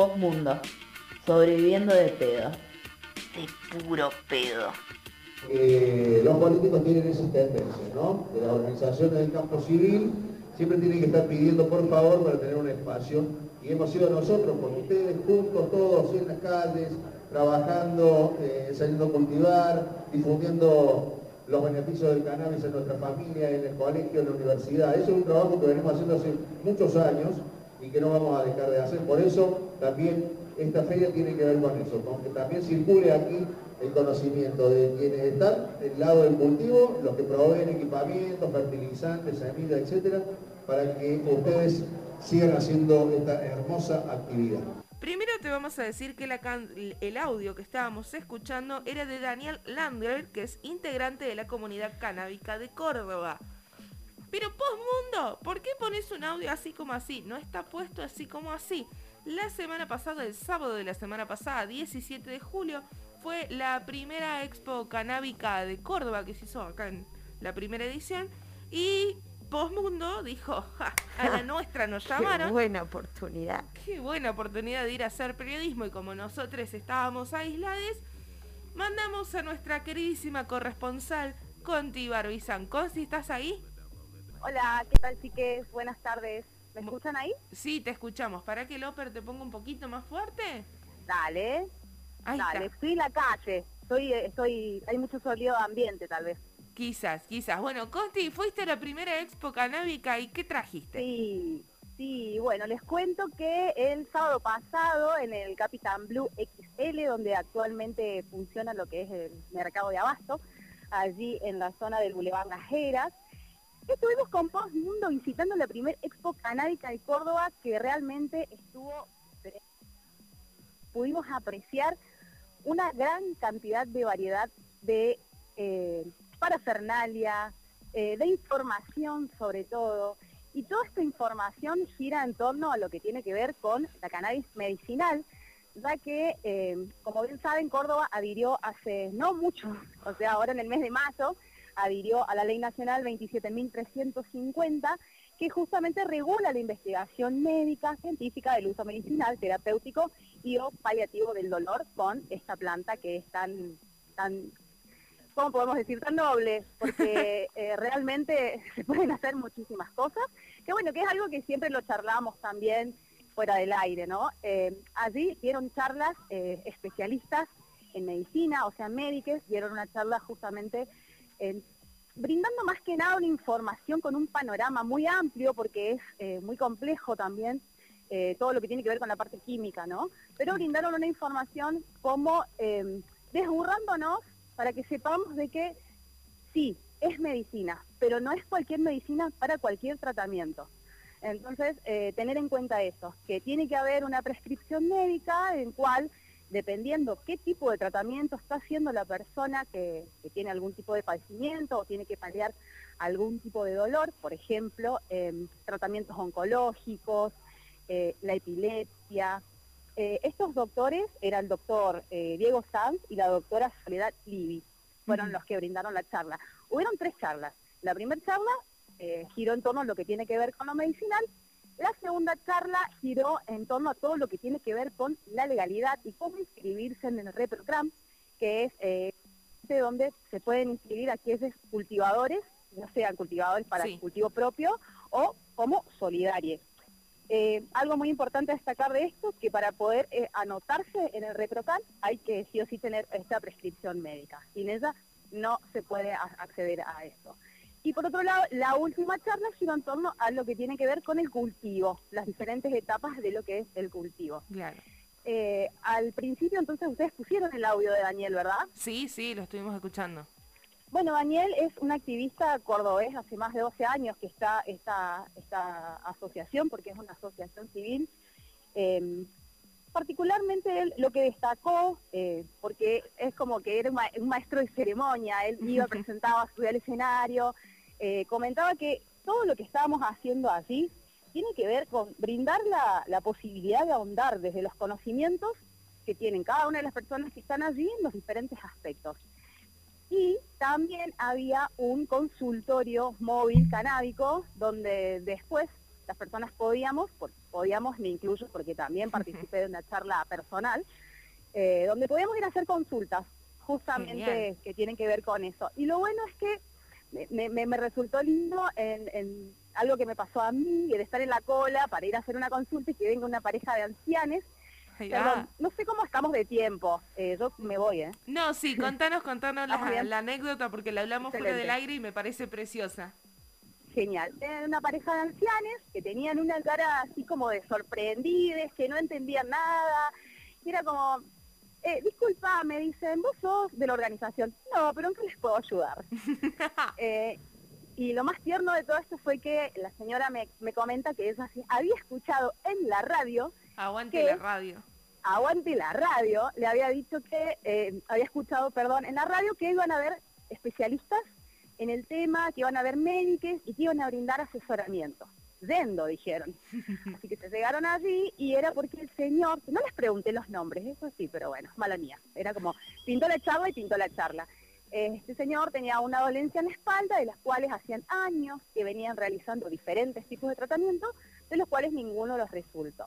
Postmundo. Sobreviviendo de pedo. De puro pedo. Eh, los políticos tienen esas tendencias, ¿no? De las organizaciones del campo civil siempre tienen que estar pidiendo por favor para tener un espacio. Y hemos sido nosotros, con ustedes, juntos, todos en las calles, trabajando, eh, saliendo a cultivar, difundiendo los beneficios del cannabis en nuestra familia, en el colegio, en la universidad. Eso es un trabajo que venimos haciendo hace muchos años y que no vamos a dejar de hacer. Por eso también esta feria tiene que ver con eso, con que también circule aquí el conocimiento de quienes están del lado del cultivo, los que proveen equipamientos, fertilizantes, semillas, etcétera, para que ustedes sigan haciendo esta hermosa actividad. Primero te vamos a decir que el audio que estábamos escuchando era de Daniel Landler, que es integrante de la comunidad canábica de Córdoba. Pero Postmundo, ¿por qué pones un audio así como así? No está puesto así como así. La semana pasada, el sábado de la semana pasada, 17 de julio, fue la primera expo canábica de Córdoba que se hizo acá en la primera edición. Y Postmundo dijo, a la nuestra nos llamaron. Qué buena oportunidad. Qué buena oportunidad de ir a hacer periodismo y como nosotros estábamos aislados, mandamos a nuestra queridísima corresponsal Conti Barbizán. Conti, ¿estás ahí? Hola, ¿qué tal chiques? Buenas tardes. ¿Me escuchan ahí? Sí, te escuchamos. ¿Para que Loper te ponga un poquito más fuerte? Dale. Dale, estoy en la calle. Estoy, estoy, hay mucho sonido de ambiente tal vez. Quizás, quizás. Bueno, Conti, fuiste a la primera expo canábica y ¿qué trajiste? Sí, sí, bueno, les cuento que el sábado pasado en el Capitán Blue XL, donde actualmente funciona lo que es el mercado de abasto, allí en la zona del Boulevard Las Heras, estuvimos con Post Mundo visitando la primera expo canábica de Córdoba que realmente estuvo... Pudimos apreciar una gran cantidad de variedad de eh, parafernalia, eh, de información sobre todo, y toda esta información gira en torno a lo que tiene que ver con la cannabis medicinal, ya que, eh, como bien saben, Córdoba adhirió hace no mucho, o sea, ahora en el mes de mayo, adhirió a la Ley Nacional 27.350, que justamente regula la investigación médica, científica del uso medicinal, terapéutico y o paliativo del dolor con esta planta que es tan, tan ¿cómo podemos decir? Tan noble, porque eh, realmente se pueden hacer muchísimas cosas, que bueno, que es algo que siempre lo charlamos también fuera del aire, ¿no? Eh, allí dieron charlas eh, especialistas en medicina, o sea, médicos, dieron una charla justamente brindando más que nada una información con un panorama muy amplio, porque es muy complejo también todo lo que tiene que ver con la parte química, ¿no? Pero brindaron una información como desburrándonos para que sepamos de que sí, es medicina, pero no es cualquier medicina para cualquier tratamiento. Entonces, eh, tener en cuenta eso, que tiene que haber una prescripción médica en cual, dependiendo qué tipo de tratamiento está haciendo la persona que, tiene algún tipo de padecimiento o tiene que paliar algún tipo de dolor, por ejemplo, em, tratamientos oncológicos, eh, la epilepsia, eh, estos doctores eran el doctor eh, Diego Sanz y la doctora Soledad Livi, fueron los que brindaron la charla. Hubieron tres charlas. La primera charla giró en torno a lo que tiene que ver con lo medicinal, la segunda charla giró en torno a todo lo que tiene que ver con la legalidad y cómo inscribirse en el reprogram, que es de donde se pueden inscribir aquellos cultivadores, ya sean cultivadores para el cultivo propio o como solidarios. Eh, algo muy importante a destacar de esto, que para poder eh, anotarse en el ReproCal hay que sí o sí tener esta prescripción médica. Sin ella no se puede acceder a esto. Y por otro lado, la última charla gira en torno a lo que tiene que ver con el cultivo, las diferentes etapas de lo que es el cultivo. Claro. Eh, al principio entonces ustedes pusieron el audio de Daniel, ¿verdad? Sí, sí, lo estuvimos escuchando. Bueno, Daniel es un activista cordobés, hace más de 12 años que está esta, esta asociación, porque es una asociación civil. Em, particularmente él lo que destacó, eh, porque es como que era un maestro de ceremonia, él iba, presentaba, subía al escenario, eh, comentaba que todo lo que estábamos haciendo allí tiene que ver con brindar la, la posibilidad de ahondar desde los conocimientos que tienen cada una de las personas que están allí en los diferentes aspectos. Y también había un consultorio móvil canábico donde después las personas podíamos, por podíamos, me incluyo porque también participé de una charla personal, eh, donde podíamos ir a hacer consultas justamente Genial. que tienen que ver con eso. Y lo bueno es que me, me- me resultó lindo en, en algo que me pasó a mí, el estar en la cola para ir a hacer una consulta y que venga una pareja de ancianes. Perdón, no sé cómo estamos de tiempo, eh, yo me voy, ¿eh? No, sí, contanos, contanos la, anécdota porque la hablamos fuera del aire y me parece preciosa. Genial. Era una pareja de ancianes que tenían una cara así como de sorprendidas, que no entendían nada. Y era como, eh, disculpa, me dicen, vos sos de la organización. No, pero ¿en qué les puedo ayudar? Eh, y lo más tierno de todo esto fue que la señora me, me comenta que ella sí había escuchado en la radio, Aguante ¿Qué? la radio. aguante la radio, le había dicho que, eh, había escuchado, perdón, en la radio que iban a haber especialistas en el tema, que iban a haber médicos y que iban a brindar asesoramiento. Yendo, dijeron. Así que se llegaron allí y era porque el señor, no les pregunté los nombres, eso sí, pero bueno, mala mía. Era como, pintó la charla y pintó la charla. Este señor tenía una dolencia en la espalda, de las cuales hacían años que venían realizando diferentes tipos de tratamiento, de los cuales ninguno los resultó.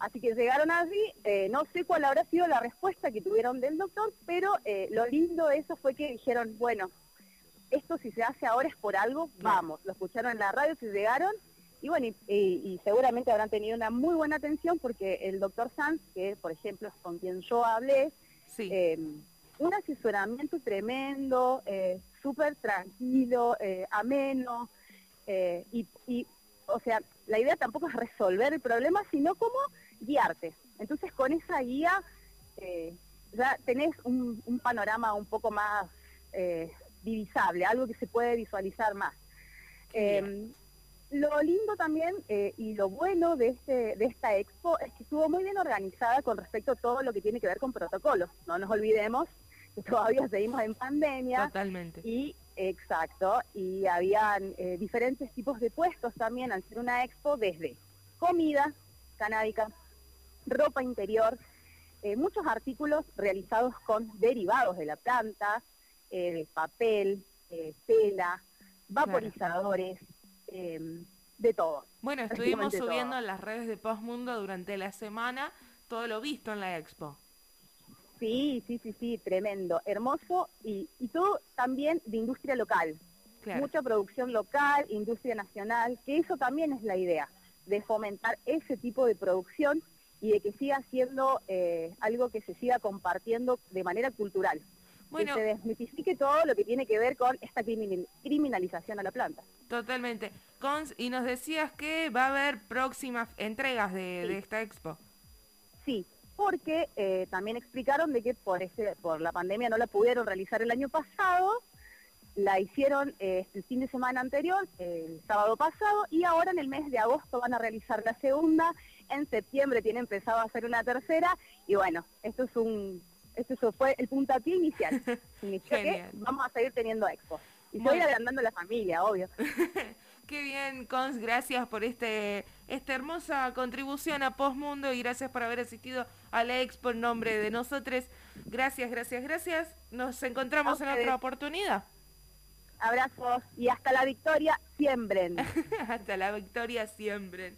Así que llegaron allí, eh, no sé cuál habrá sido la respuesta que tuvieron del doctor, pero eh, lo lindo de eso fue que dijeron, bueno, esto si se hace ahora es por algo, vamos. Lo escucharon en la radio, se llegaron y bueno, y, seguramente habrán tenido una muy buena atención porque el doctor Sanz, que por ejemplo es con quien yo hablé, Sí. eh, un asesoramiento tremendo, eh, súper tranquilo, eh, ameno, eh, y, y, o sea, la idea tampoco es resolver el problema, sino como guiarte. Entonces, con esa guía ya tenés un, un panorama un poco más eh, divisable, algo que se puede visualizar más. Eh, lo lindo también eh, y lo bueno de, este, de esta expo es que estuvo muy bien organizada con respecto a todo lo que tiene que ver con protocolos. No nos olvidemos que todavía seguimos en pandemia Totalmente. y exacto, y habían eh, diferentes tipos de puestos también al ser una expo desde comida canábica, ropa interior, eh, muchos artículos realizados con derivados de la planta, eh, papel, eh, tela, vaporizadores, eh, de todo. Bueno, estuvimos subiendo en las redes de Postmundo durante la semana todo lo visto en la expo. Sí, sí, sí, sí, tremendo, hermoso y, y todo también de industria local. Claro. Mucha producción local, industria nacional, que eso también es la idea, de fomentar ese tipo de producción y de que siga siendo eh, algo que se siga compartiendo de manera cultural. Bueno. Que se desmitifique todo lo que tiene que ver con esta criminal- criminalización a la planta. Totalmente. Cons, y nos decías que va a haber próximas entregas de, de esta expo. Sí, porque eh, también explicaron de que por, ese, por la pandemia no la pudieron realizar el año pasado, la hicieron eh, el fin de semana anterior, el sábado pasado, y ahora en el mes de agosto van a realizar la segunda, en septiembre tienen pensado hacer una tercera, y bueno, esto es un, eso fue el puntapié inicial. Significa que vamos a seguir teniendo expo. Y ir bien. agrandando la familia, obvio. Qué bien, Cons, gracias por este esta hermosa contribución a Postmundo y gracias por haber asistido a la expo en nombre de nosotros. Gracias, gracias, gracias. Nos encontramos en otra oportunidad. Abrazos y hasta la victoria, siembren. Hasta la victoria siempre.